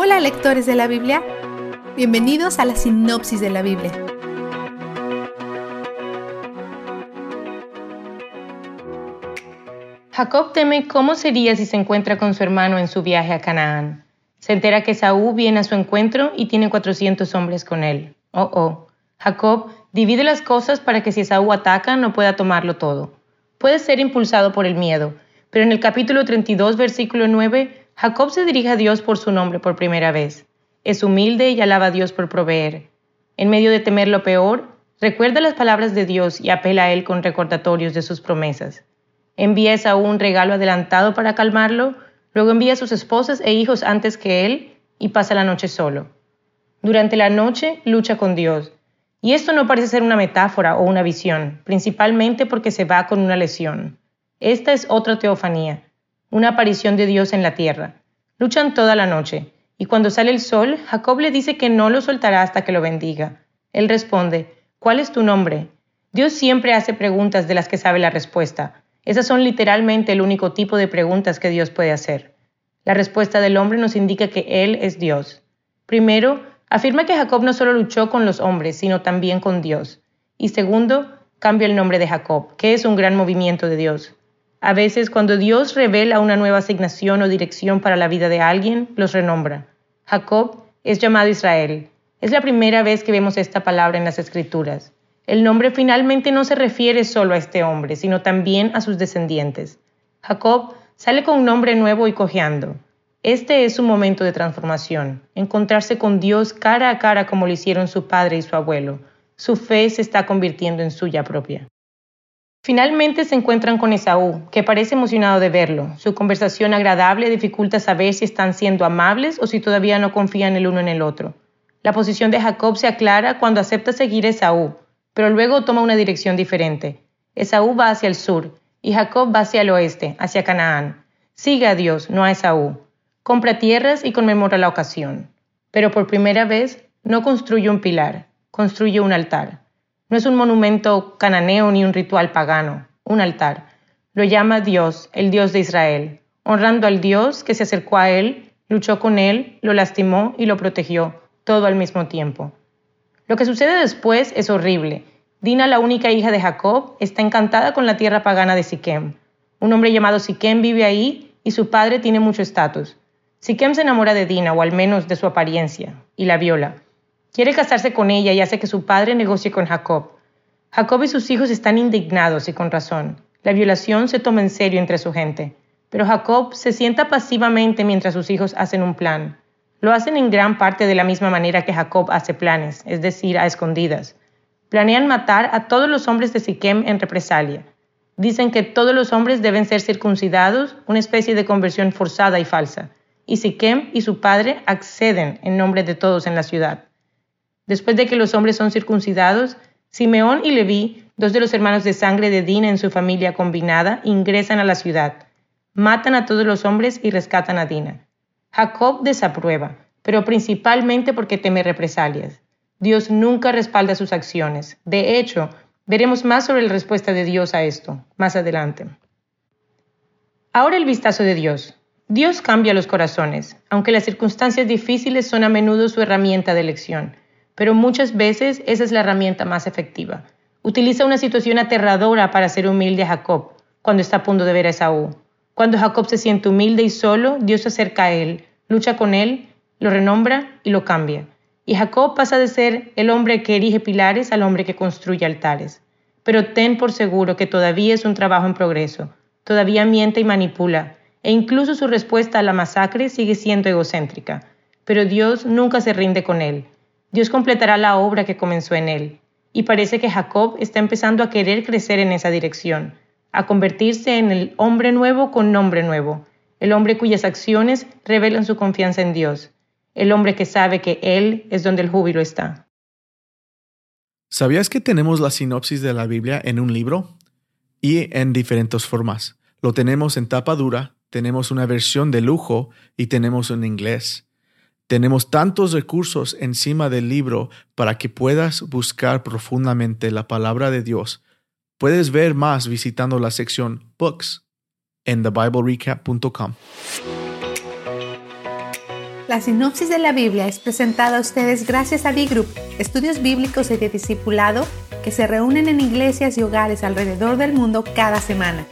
Hola lectores de la Biblia, bienvenidos a la sinopsis de la Biblia. Jacob teme cómo sería si se encuentra con su hermano en su viaje a Canaán. Se entera que Saúl viene a su encuentro y tiene 400 hombres con él. Oh, oh. Jacob divide las cosas para que si Saúl ataca no pueda tomarlo todo. Puede ser impulsado por el miedo, pero en el capítulo 32, versículo 9, Jacob se dirige a Dios por su nombre por primera vez. Es humilde y alaba a Dios por proveer. En medio de temer lo peor, recuerda las palabras de Dios y apela a Él con recordatorios de sus promesas. Envía a Esaú un regalo adelantado para calmarlo, luego envía a sus esposas e hijos antes que él y pasa la noche solo. Durante la noche lucha con Dios. Y esto no parece ser una metáfora o una visión, principalmente porque se va con una lesión. Esta es otra teofanía una aparición de Dios en la tierra. Luchan toda la noche, y cuando sale el sol, Jacob le dice que no lo soltará hasta que lo bendiga. Él responde, ¿cuál es tu nombre? Dios siempre hace preguntas de las que sabe la respuesta. Esas son literalmente el único tipo de preguntas que Dios puede hacer. La respuesta del hombre nos indica que Él es Dios. Primero, afirma que Jacob no solo luchó con los hombres, sino también con Dios. Y segundo, cambia el nombre de Jacob, que es un gran movimiento de Dios. A veces cuando Dios revela una nueva asignación o dirección para la vida de alguien, los renombra. Jacob es llamado Israel. Es la primera vez que vemos esta palabra en las Escrituras. El nombre finalmente no se refiere solo a este hombre, sino también a sus descendientes. Jacob sale con un nombre nuevo y cojeando. Este es su momento de transformación, encontrarse con Dios cara a cara como lo hicieron su padre y su abuelo. Su fe se está convirtiendo en suya propia. Finalmente se encuentran con Esaú, que parece emocionado de verlo. Su conversación agradable dificulta saber si están siendo amables o si todavía no confían el uno en el otro. La posición de Jacob se aclara cuando acepta seguir a Esaú, pero luego toma una dirección diferente. Esaú va hacia el sur y Jacob va hacia el oeste, hacia Canaán. Sigue a Dios, no a Esaú. Compra tierras y conmemora la ocasión. Pero por primera vez no construye un pilar, construye un altar. No es un monumento cananeo ni un ritual pagano, un altar. Lo llama Dios, el Dios de Israel, honrando al Dios que se acercó a él, luchó con él, lo lastimó y lo protegió, todo al mismo tiempo. Lo que sucede después es horrible. Dina, la única hija de Jacob, está encantada con la tierra pagana de Siquem. Un hombre llamado Siquem vive ahí y su padre tiene mucho estatus. Siquem se enamora de Dina, o al menos de su apariencia, y la viola. Quiere casarse con ella y hace que su padre negocie con Jacob. Jacob y sus hijos están indignados y con razón. La violación se toma en serio entre su gente. Pero Jacob se sienta pasivamente mientras sus hijos hacen un plan. Lo hacen en gran parte de la misma manera que Jacob hace planes, es decir, a escondidas. Planean matar a todos los hombres de Siquem en represalia. Dicen que todos los hombres deben ser circuncidados, una especie de conversión forzada y falsa. Y Siquem y su padre acceden en nombre de todos en la ciudad. Después de que los hombres son circuncidados, Simeón y Leví, dos de los hermanos de sangre de Dina en su familia combinada, ingresan a la ciudad, matan a todos los hombres y rescatan a Dina. Jacob desaprueba, pero principalmente porque teme represalias. Dios nunca respalda sus acciones. De hecho, veremos más sobre la respuesta de Dios a esto más adelante. Ahora el vistazo de Dios. Dios cambia los corazones, aunque las circunstancias difíciles son a menudo su herramienta de elección pero muchas veces esa es la herramienta más efectiva. Utiliza una situación aterradora para ser humilde a Jacob cuando está a punto de ver a Esaú. Cuando Jacob se siente humilde y solo, Dios se acerca a él, lucha con él, lo renombra y lo cambia. Y Jacob pasa de ser el hombre que erige pilares al hombre que construye altares. Pero ten por seguro que todavía es un trabajo en progreso, todavía miente y manipula, e incluso su respuesta a la masacre sigue siendo egocéntrica. Pero Dios nunca se rinde con él. Dios completará la obra que comenzó en él. Y parece que Jacob está empezando a querer crecer en esa dirección, a convertirse en el hombre nuevo con nombre nuevo, el hombre cuyas acciones revelan su confianza en Dios, el hombre que sabe que Él es donde el júbilo está. ¿Sabías que tenemos la sinopsis de la Biblia en un libro? Y en diferentes formas. Lo tenemos en tapa dura, tenemos una versión de lujo y tenemos en inglés. Tenemos tantos recursos encima del libro para que puedas buscar profundamente la palabra de Dios. Puedes ver más visitando la sección Books en thebiblerecap.com. La sinopsis de la Biblia es presentada a ustedes gracias a B-Group, estudios bíblicos y de discipulado que se reúnen en iglesias y hogares alrededor del mundo cada semana.